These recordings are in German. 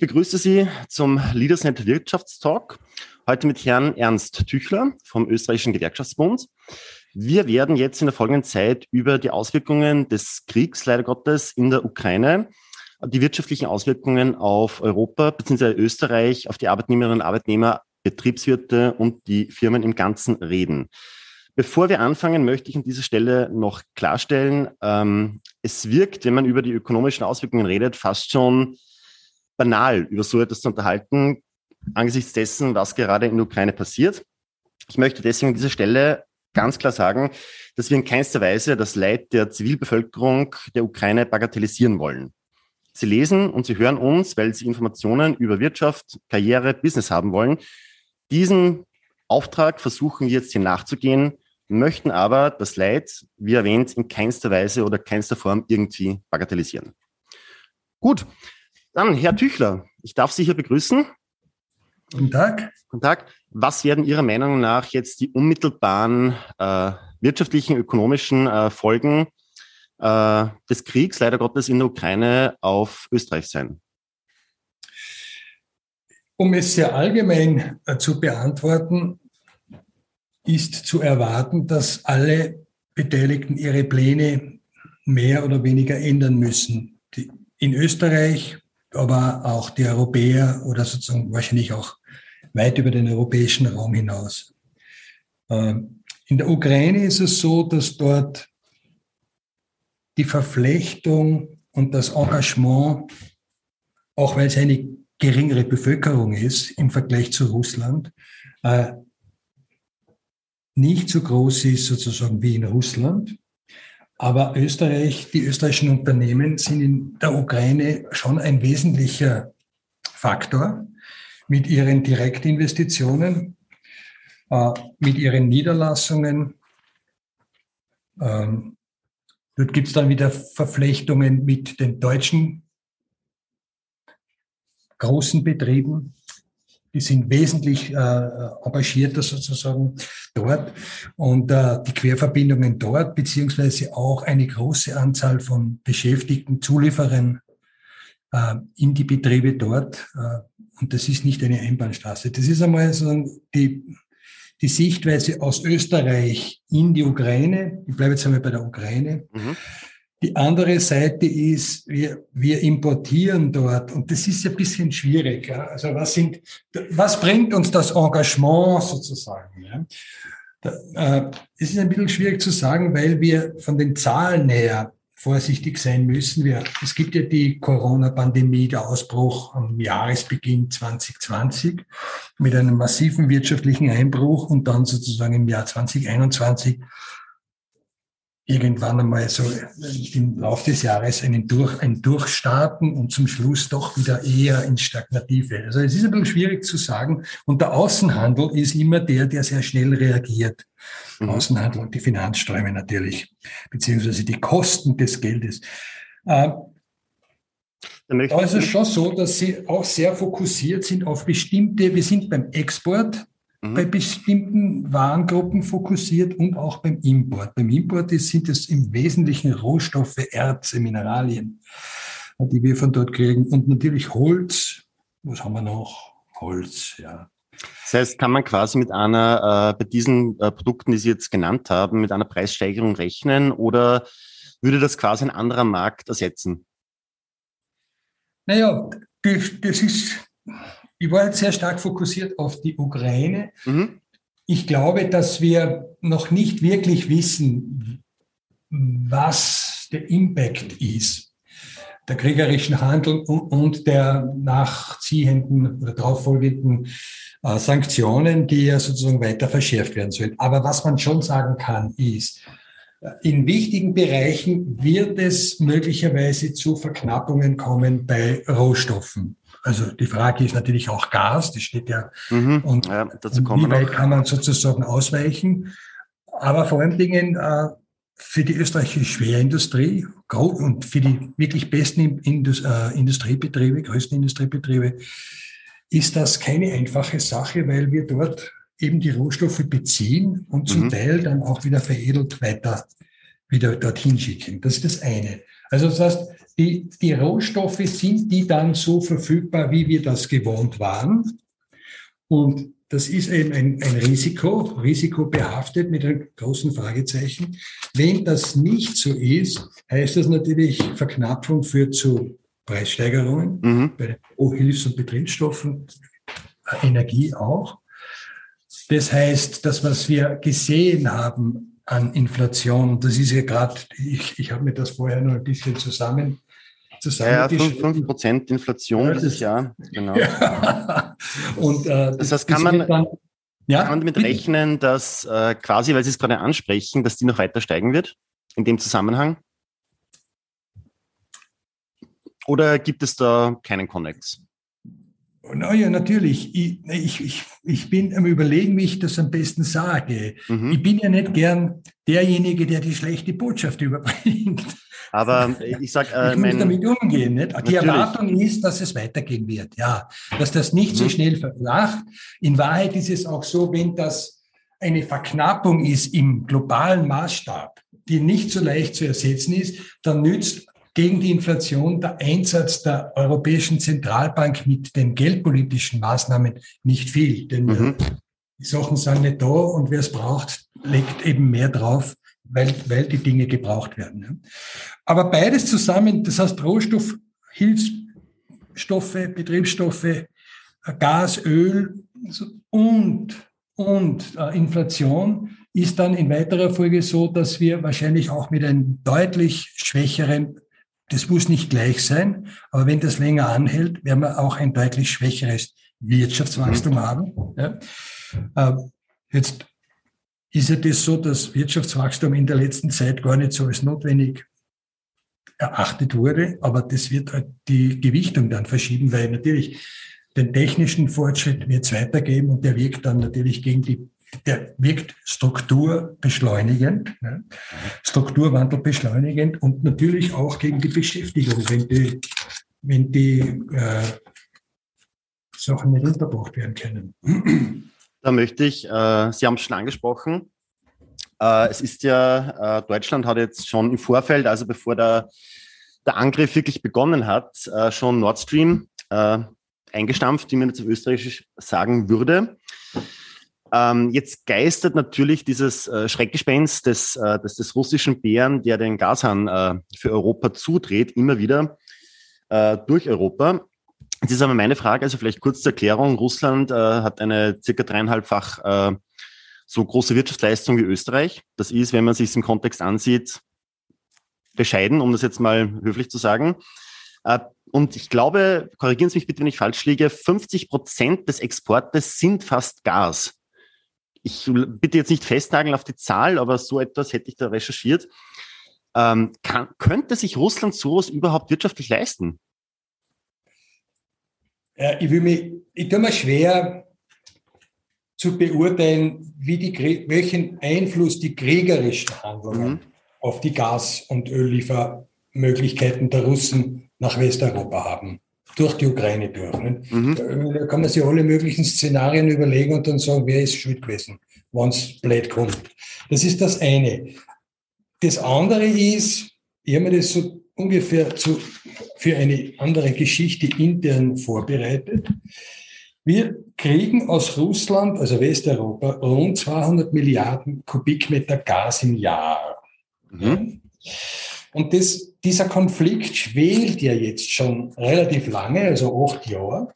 begrüße Sie zum Leadersnet Wirtschaftstalk. Heute mit Herrn Ernst Tüchler vom Österreichischen Gewerkschaftsbund. Wir werden jetzt in der folgenden Zeit über die Auswirkungen des Kriegs, leider Gottes, in der Ukraine, die wirtschaftlichen Auswirkungen auf Europa bzw. Österreich, auf die Arbeitnehmerinnen und Arbeitnehmer, Betriebswirte und die Firmen im Ganzen reden. Bevor wir anfangen, möchte ich an dieser Stelle noch klarstellen, ähm, es wirkt, wenn man über die ökonomischen Auswirkungen redet, fast schon banal, über so etwas zu unterhalten, angesichts dessen, was gerade in der Ukraine passiert. Ich möchte deswegen an dieser Stelle ganz klar sagen, dass wir in keinster Weise das Leid der Zivilbevölkerung der Ukraine bagatellisieren wollen. Sie lesen und Sie hören uns, weil Sie Informationen über Wirtschaft, Karriere, Business haben wollen. Diesen Auftrag versuchen wir jetzt hier nachzugehen, möchten aber das Leid, wie erwähnt, in keinster Weise oder keinster Form irgendwie bagatellisieren. Gut, dann Herr Tüchler, ich darf Sie hier begrüßen. Guten Tag. Guten Tag. Was werden Ihrer Meinung nach jetzt die unmittelbaren äh, wirtschaftlichen, ökonomischen äh, Folgen äh, des Kriegs, leider Gottes, in der Ukraine auf Österreich sein? Um es sehr allgemein äh, zu beantworten, ist zu erwarten, dass alle Beteiligten ihre Pläne mehr oder weniger ändern müssen. Die, in Österreich, aber auch die Europäer oder sozusagen wahrscheinlich auch weit über den europäischen Raum hinaus. Ähm, in der Ukraine ist es so, dass dort die Verflechtung und das Engagement, auch weil es eine geringere Bevölkerung ist im Vergleich zu Russland, äh, nicht so groß ist sozusagen wie in Russland. Aber Österreich, die österreichischen Unternehmen sind in der Ukraine schon ein wesentlicher Faktor mit ihren Direktinvestitionen, äh, mit ihren Niederlassungen. Ähm, dort gibt es dann wieder Verflechtungen mit den deutschen großen Betrieben. Die sind wesentlich äh, engagierter sozusagen dort. Und äh, die Querverbindungen dort, beziehungsweise auch eine große Anzahl von Beschäftigten, Zulieferern äh, in die Betriebe dort. Äh, und das ist nicht eine Einbahnstraße. Das ist einmal so die, die Sichtweise aus Österreich in die Ukraine. Ich bleibe jetzt einmal bei der Ukraine. Mhm. Die andere Seite ist, wir, wir importieren dort und das ist ein bisschen schwierig. Ja? Also was sind, was bringt uns das Engagement sozusagen? Ja? Da, äh, es ist ein bisschen schwierig zu sagen, weil wir von den Zahlen her vorsichtig sein müssen. Wir, es gibt ja die Corona-Pandemie, der Ausbruch am Jahresbeginn 2020 mit einem massiven wirtschaftlichen Einbruch und dann sozusagen im Jahr 2021 irgendwann einmal so im Laufe des Jahres einen Durch, ein Durchstarten und zum Schluss doch wieder eher ins Stagnative. Also es ist ein bisschen schwierig zu sagen. Und der Außenhandel ist immer der, der sehr schnell reagiert. Mhm. Außenhandel und die Finanzströme natürlich, beziehungsweise die Kosten des Geldes. Äh, da ist es schon so, dass sie auch sehr fokussiert sind auf bestimmte, wir sind beim Export, mhm. bei bestimmten Warengruppen fokussiert und auch beim Import. Beim Import sind es im Wesentlichen Rohstoffe, Erze, Mineralien, die wir von dort kriegen. Und natürlich Holz. Was haben wir noch? Holz, ja. Das heißt, kann man quasi mit einer, äh, bei diesen äh, Produkten, die Sie jetzt genannt haben, mit einer Preissteigerung rechnen oder würde das quasi ein anderer Markt ersetzen? Naja, das, das ist ich war jetzt sehr stark fokussiert auf die Ukraine. Mhm. Ich glaube, dass wir noch nicht wirklich wissen, was der Impact ist der kriegerischen Handel und der nachziehenden oder darauffolgenden äh, Sanktionen, die ja sozusagen weiter verschärft werden sollen. Aber was man schon sagen kann, ist, äh, in wichtigen Bereichen wird es möglicherweise zu Verknappungen kommen bei Rohstoffen. Also die Frage ist natürlich auch Gas, das steht ja. Mhm, und, ja, dazu kommen wie weit kann man sozusagen ausweichen? Aber vor allen Dingen äh, für die österreichische Schwerindustrie und für die wirklich besten Indus, äh, Industriebetriebe, größten Industriebetriebe, ist das keine einfache Sache, weil wir dort eben die Rohstoffe beziehen und zum mhm. Teil dann auch wieder veredelt weiter wieder dorthin schicken. Das ist das eine. Also das heißt, die, die Rohstoffe sind die dann so verfügbar, wie wir das gewohnt waren. Und das ist eben ein, ein Risiko, risikobehaftet mit einem großen Fragezeichen. Wenn das nicht so ist, heißt das natürlich, Verknappung führt zu Preissteigerungen mhm. bei den Hilfs- und Betriebsstoffen, Energie auch. Das heißt, das, was wir gesehen haben an Inflation, das ist ja gerade, ich, ich habe mir das vorher noch ein bisschen zusammen ja, 5, Prozent Inflation ja, dieses Jahr. Genau. Ja. Und, äh, das heißt, kann man, dann, ja, kann man damit rechnen, dass äh, quasi, weil Sie es gerade ansprechen, dass die noch weiter steigen wird in dem Zusammenhang? Oder gibt es da keinen Connex? Naja, natürlich. Ich, ich, ich, ich bin am Überlegen, wie ich das am besten sage. Mhm. Ich bin ja nicht gern derjenige, der die schlechte Botschaft überbringt. Aber ich sage, äh, ich muss damit umgehen. Nicht? Die Erwartung ist, dass es weitergehen wird. Ja, dass das nicht mhm. so schnell verflacht. In Wahrheit ist es auch so, wenn das eine Verknappung ist im globalen Maßstab, die nicht so leicht zu ersetzen ist, dann nützt gegen die Inflation der Einsatz der Europäischen Zentralbank mit den geldpolitischen Maßnahmen nicht viel. Denn mhm. die Sachen sind nicht da und wer es braucht, legt eben mehr drauf, weil, weil die Dinge gebraucht werden. Aber beides zusammen, das heißt Rohstoff, Hilfsstoffe, Betriebsstoffe, Gas, Öl und, und äh, Inflation ist dann in weiterer Folge so, dass wir wahrscheinlich auch mit einem deutlich schwächeren, das muss nicht gleich sein, aber wenn das länger anhält, werden wir auch ein deutlich schwächeres Wirtschaftswachstum mhm. haben. Ja. Äh, jetzt ist ja das so, dass Wirtschaftswachstum in der letzten Zeit gar nicht so als notwendig erachtet wurde, aber das wird halt die Gewichtung dann verschieben, weil natürlich den technischen Fortschritt wird es weitergeben und der wirkt dann natürlich gegen die, der wirkt strukturbeschleunigend, ne? Strukturwandel beschleunigend und natürlich auch gegen die Beschäftigung, wenn die, wenn die äh, Sachen nicht unterbracht werden können. Da möchte ich, äh, Sie haben es schon angesprochen, äh, es ist ja, äh, Deutschland hat jetzt schon im Vorfeld, also bevor der, der Angriff wirklich begonnen hat, äh, schon Nord Stream äh, eingestampft, wie man jetzt auf Österreichisch sagen würde. Ähm, jetzt geistert natürlich dieses äh, Schreckgespenst des, äh, des, des russischen Bären, der den Gashahn äh, für Europa zudreht, immer wieder äh, durch Europa. Jetzt ist aber meine Frage, also vielleicht kurz zur Erklärung. Russland äh, hat eine circa dreieinhalbfach äh, so große Wirtschaftsleistung wie Österreich. Das ist, wenn man sich im Kontext ansieht, bescheiden, um das jetzt mal höflich zu sagen. Und ich glaube, korrigieren Sie mich bitte, wenn ich falsch liege, 50 Prozent des Exportes sind fast Gas. Ich bitte jetzt nicht festnageln auf die Zahl, aber so etwas hätte ich da recherchiert. Ähm, kann, könnte sich Russland sowas überhaupt wirtschaftlich leisten? Äh, ich, will mich, ich tue mir schwer zu beurteilen, wie die, welchen Einfluss die kriegerischen Handlungen mhm. auf die Gas- und Ölliefermöglichkeiten der Russen nach Westeuropa haben. Durch die Ukraine durch. Mhm. Da kann man sich alle möglichen Szenarien überlegen und dann sagen, wer ist schuld gewesen, wenn es blöd kommt. Das ist das eine. Das andere ist, ich habe mir das so ungefähr zu, für eine andere Geschichte intern vorbereitet. Wir kriegen aus Russland, also Westeuropa, rund 200 Milliarden Kubikmeter Gas im Jahr. Mhm. Und das, dieser Konflikt schwelt ja jetzt schon relativ lange, also acht Jahre.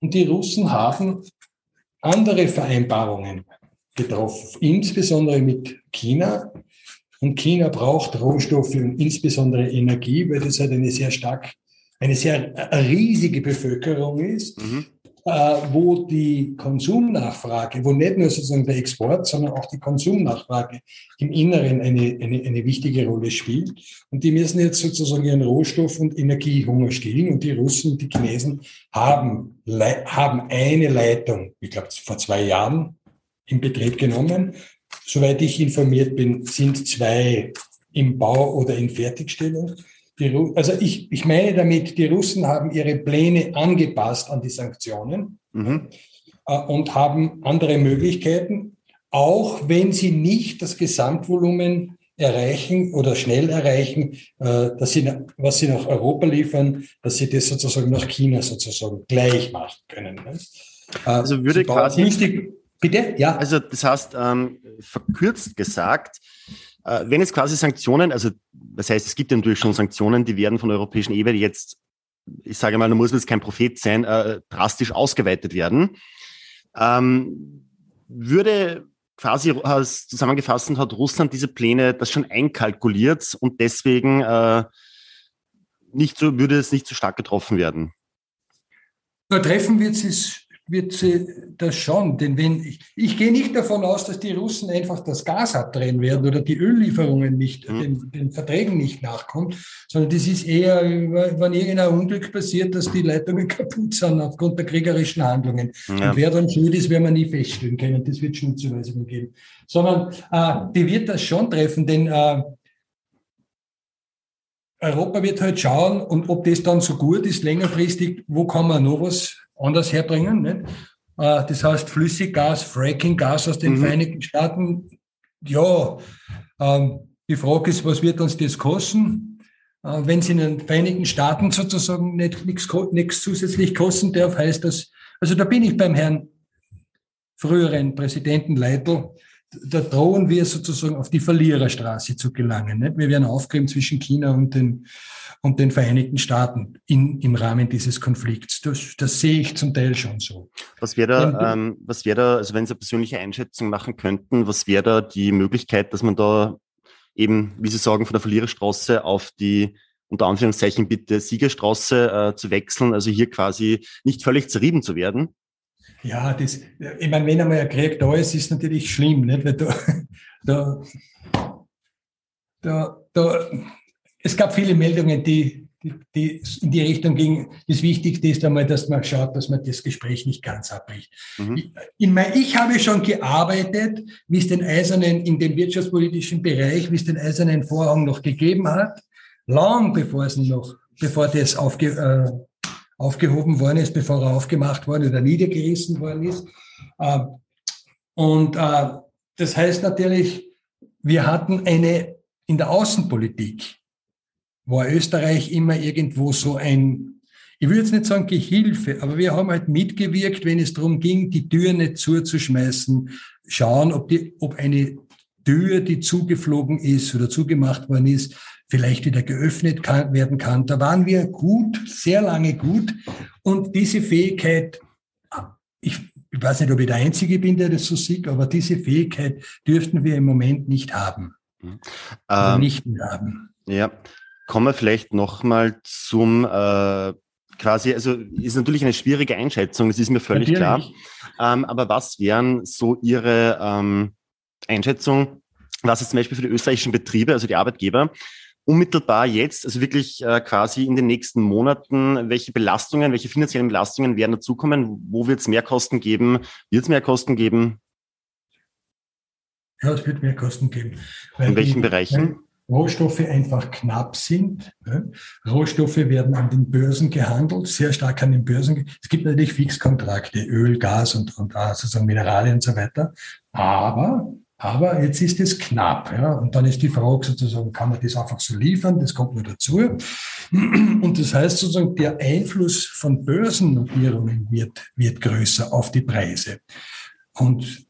Und die Russen haben andere Vereinbarungen getroffen, insbesondere mit China, und China braucht Rohstoffe und insbesondere Energie, weil das halt eine sehr stark, eine sehr riesige Bevölkerung ist, mhm. Äh, wo die Konsumnachfrage, wo nicht nur sozusagen der Export, sondern auch die Konsumnachfrage im Inneren eine, eine, eine wichtige Rolle spielt. Und die müssen jetzt sozusagen ihren Rohstoff- und Energiehunger stillen. Und die Russen und die Chinesen haben, haben eine Leitung, ich glaube vor zwei Jahren, in Betrieb genommen Soweit ich informiert bin, sind zwei im Bau oder in Fertigstellung. Also ich, ich meine damit, die Russen haben ihre Pläne angepasst an die Sanktionen mhm. äh, und haben andere Möglichkeiten, auch wenn sie nicht das Gesamtvolumen erreichen oder schnell erreichen, äh, dass sie, was sie nach Europa liefern, dass sie das sozusagen nach China sozusagen gleich machen können. Ne? Äh, also würde quasi. Bitte? Ja. Also das heißt, ähm, verkürzt gesagt, wenn es quasi Sanktionen, also das heißt, es gibt ja natürlich schon Sanktionen, die werden von der europäischen Ebene jetzt, ich sage mal, da muss man jetzt kein Prophet sein, äh, drastisch ausgeweitet werden. Ähm, würde quasi zusammengefasst hat Russland diese Pläne das schon einkalkuliert und deswegen äh, nicht so, würde es nicht so stark getroffen werden. Na, treffen wird es wird sie das schon. Denn wenn ich, ich gehe nicht davon aus, dass die Russen einfach das Gas abdrehen werden oder die Öllieferungen nicht, mhm. den, den, Verträgen nicht nachkommen, sondern das ist eher, wenn irgendein Unglück passiert, dass die Leitungen kaputt sind aufgrund der kriegerischen Handlungen. Ja. Und wer dann schuld ist, werden wir nie feststellen können. Das wird Schuldzuweisungen geben. Sondern äh, die wird das schon treffen, denn äh, Europa wird halt schauen, und ob das dann so gut ist, längerfristig, wo kann man noch was anders herbringen. Nicht? Äh, das heißt Flüssiggas, Fracking-Gas aus den mhm. Vereinigten Staaten. Ja, ähm, die Frage ist, was wird uns das kosten? Äh, wenn es in den Vereinigten Staaten sozusagen nichts zusätzlich kosten darf, heißt das, also da bin ich beim Herrn früheren Präsidenten Leitl, da drohen wir sozusagen auf die Verliererstraße zu gelangen. Nicht? Wir werden aufgeben zwischen China und den, und den Vereinigten Staaten in, im Rahmen dieses Konflikts. Das, das sehe ich zum Teil schon so. Was wäre da, ähm, was wäre da, also wenn Sie eine persönliche Einschätzung machen könnten, was wäre da die Möglichkeit, dass man da eben, wie Sie sagen, von der Verliererstraße auf die unter Anführungszeichen bitte Siegerstraße äh, zu wechseln, also hier quasi nicht völlig zerrieben zu werden? Ja, das, ich meine, wenn einmal ein Krieg da ist, ist natürlich schlimm, nicht? Weil da, da, da, da, es gab viele Meldungen, die, die, die in die Richtung gingen. Das Wichtigste ist einmal, dass man schaut, dass man das Gespräch nicht ganz abbricht. Mhm. Ich, mein, ich habe schon gearbeitet, wie es den Eisernen in dem wirtschaftspolitischen Bereich, wie es den Eisernen Vorhang noch gegeben hat, lang bevor es noch, bevor das aufge, äh, aufgehoben worden ist, bevor er aufgemacht worden oder niedergerissen worden ist. Äh, und äh, das heißt natürlich, wir hatten eine, in der Außenpolitik war Österreich immer irgendwo so ein, ich würde jetzt nicht sagen Gehilfe, aber wir haben halt mitgewirkt, wenn es darum ging, die Tür nicht zuzuschmeißen, schauen, ob, die, ob eine Tür, die zugeflogen ist oder zugemacht worden ist, vielleicht wieder geöffnet kann, werden kann. Da waren wir gut, sehr lange gut. Und diese Fähigkeit, ich, ich weiß nicht, ob ich der Einzige bin, der das so sieht, aber diese Fähigkeit dürften wir im Moment nicht haben. Mhm. Ähm, nicht mehr haben. Ja, kommen wir vielleicht nochmal zum äh, quasi, also ist natürlich eine schwierige Einschätzung, das ist mir völlig natürlich. klar. Ähm, aber was wären so Ihre ähm, Einschätzung, was es zum Beispiel für die österreichischen Betriebe, also die Arbeitgeber, unmittelbar jetzt, also wirklich äh, quasi in den nächsten Monaten, welche Belastungen, welche finanziellen Belastungen werden dazukommen? Wo wird es mehr Kosten geben? Wird es mehr Kosten geben? Ja, es wird mehr Kosten geben. in welchen Bereichen? Rohstoffe einfach knapp sind. Rohstoffe werden an den Börsen gehandelt, sehr stark an den Börsen. Es gibt natürlich Fixkontrakte, Öl, Gas und, und sozusagen Mineralien und so weiter. Aber aber jetzt ist es knapp. Ja? Und dann ist die Frage sozusagen, kann man das einfach so liefern? Das kommt nur dazu. Und das heißt sozusagen, der Einfluss von Börsennotierungen wird, wird größer auf die Preise. Und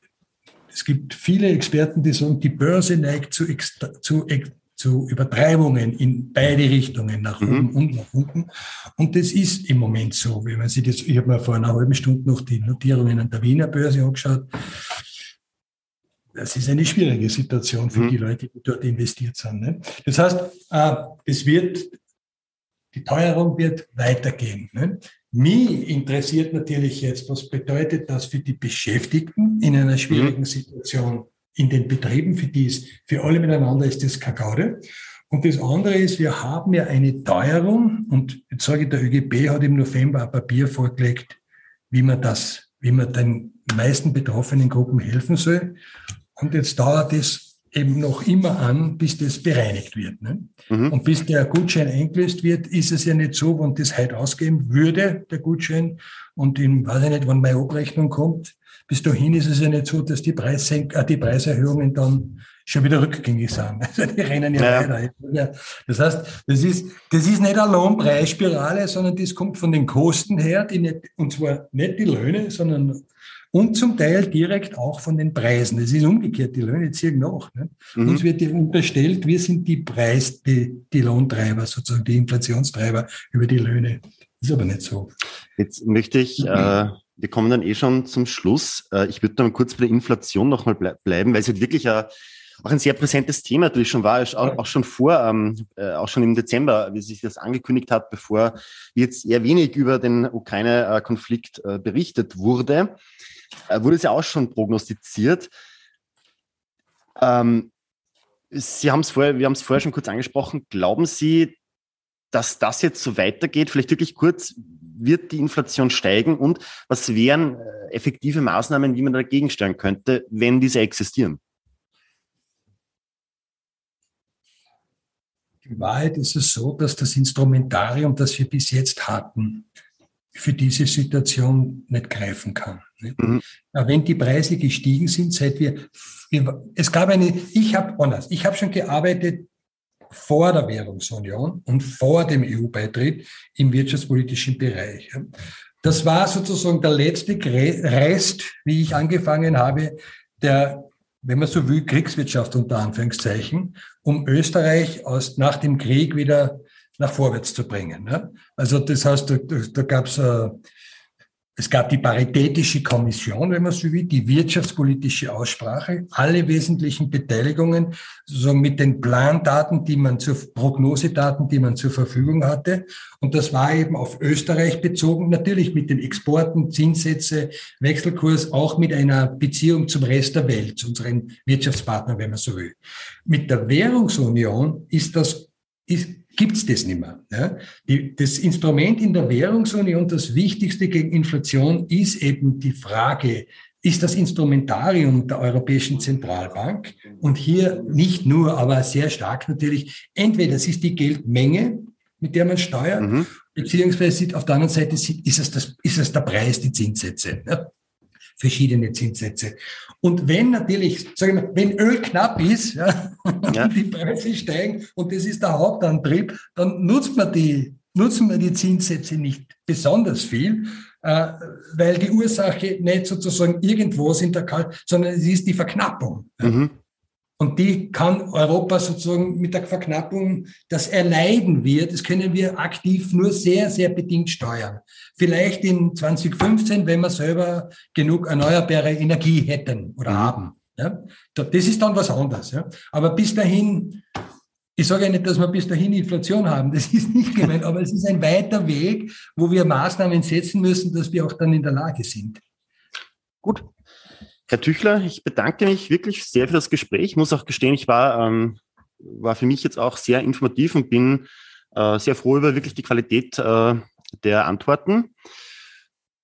es gibt viele Experten, die sagen, die Börse neigt zu, zu, zu Übertreibungen in beide Richtungen, nach mhm. oben und nach unten. Und das ist im Moment so. Wenn man sich das, ich habe mir vor einer halben Stunde noch die Notierungen an der Wiener Börse angeschaut das ist eine schwierige Situation für mhm. die Leute, die dort investiert sind. Ne? Das heißt, äh, es wird, die Teuerung wird weitergehen. Ne? Mich interessiert natürlich jetzt, was bedeutet das für die Beschäftigten in einer schwierigen mhm. Situation in den Betrieben, für die es, für alle miteinander ist das Kakao. Und das andere ist, wir haben ja eine Teuerung und jetzt sage ich, der ÖGB hat im November ein Papier vorgelegt, wie man das, wie man den meisten betroffenen Gruppen helfen soll. Und jetzt dauert es eben noch immer an, bis das bereinigt wird. Ne? Mhm. Und bis der Gutschein eingelöst wird, ist es ja nicht so, wenn das heute ausgeben würde, der Gutschein, und in, weiß ich nicht, wann meine Abrechnung kommt, bis dahin ist es ja nicht so, dass die, Preissenk äh, die Preiserhöhungen dann schon wieder rückgängig sind. Also die rennen ja, ja. weiter. Das heißt, das ist, das ist nicht eine Lohnpreisspirale, sondern das kommt von den Kosten her, die nicht, und zwar nicht die Löhne, sondern und zum Teil direkt auch von den Preisen. Es ist umgekehrt, die Löhne ziehen nach. Ne? Mhm. Uns wird unterstellt, wir sind die Preis, die, die Lohntreiber, sozusagen die Inflationstreiber über die Löhne. Ist aber nicht so. Jetzt möchte ich, äh, wir kommen dann eh schon zum Schluss. Äh, ich würde dann kurz bei der Inflation nochmal ble bleiben, weil es halt wirklich ein, auch ein sehr präsentes Thema natürlich schon war, auch, auch schon vor, ähm, äh, auch schon im Dezember, wie sich das angekündigt hat, bevor jetzt eher wenig über den Ukraine-Konflikt äh, berichtet wurde äh, wurde es ja auch schon prognostiziert. Ähm, Sie haben es vorher, wir haben es vorher schon kurz angesprochen. Glauben Sie, dass das jetzt so weitergeht? Vielleicht wirklich kurz, wird die Inflation steigen und was wären äh, effektive Maßnahmen, wie man dagegen steuern könnte, wenn diese existieren? In Wahrheit ist es so, dass das Instrumentarium, das wir bis jetzt hatten, für diese Situation nicht greifen kann. Mhm. Wenn die Preise gestiegen sind, seit wir, es gab eine, ich habe anders, ich habe schon gearbeitet vor der Währungsunion und vor dem EU-Beitritt im wirtschaftspolitischen Bereich. Das war sozusagen der letzte Rest, wie ich angefangen habe, der, wenn man so will, Kriegswirtschaft unter Anführungszeichen, um Österreich aus, nach dem Krieg wieder nach vorwärts zu bringen. Also das heißt, da, da gab es äh, es gab die Paritätische Kommission, wenn man so will, die wirtschaftspolitische Aussprache, alle wesentlichen Beteiligungen, so mit den Plandaten, die man zur Prognosedaten, die man zur Verfügung hatte. Und das war eben auf Österreich bezogen, natürlich mit den Exporten, Zinssätze, Wechselkurs, auch mit einer Beziehung zum Rest der Welt, zu unseren Wirtschaftspartnern, wenn man so will. Mit der Währungsunion ist das, ist, gibt es das nicht mehr. Ja? Die, das Instrument in der Währungsunion, das Wichtigste gegen Inflation, ist eben die Frage, ist das Instrumentarium der Europäischen Zentralbank und hier nicht nur, aber sehr stark natürlich, entweder es ist die Geldmenge, mit der man steuert, mhm. beziehungsweise auf der anderen Seite ist es, das, ist es der Preis, die Zinssätze. Ja? Verschiedene Zinssätze. Und wenn natürlich, sagen wir, wenn Öl knapp ist, ja, ja. und die Preise steigen und das ist der Hauptantrieb, dann nutzt man die, nutzen wir die Zinssätze nicht besonders viel, äh, weil die Ursache nicht sozusagen irgendwo sind der Kalt, sondern es ist die Verknappung. Mhm. Und die kann Europa sozusagen mit der Verknappung, das erleiden wird, das können wir aktiv nur sehr, sehr bedingt steuern. Vielleicht in 2015, wenn wir selber genug erneuerbare Energie hätten oder haben. Ja? Das ist dann was anderes. Ja? Aber bis dahin, ich sage ja nicht, dass wir bis dahin Inflation haben, das ist nicht gemeint, aber es ist ein weiter Weg, wo wir Maßnahmen setzen müssen, dass wir auch dann in der Lage sind. Gut, Herr Tüchler, ich bedanke mich wirklich sehr für das Gespräch. Ich muss auch gestehen, ich war, ähm, war für mich jetzt auch sehr informativ und bin äh, sehr froh über wirklich die Qualität äh, der Antworten.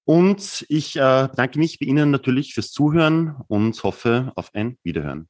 Und ich äh, bedanke mich bei Ihnen natürlich fürs Zuhören und hoffe auf ein Wiederhören.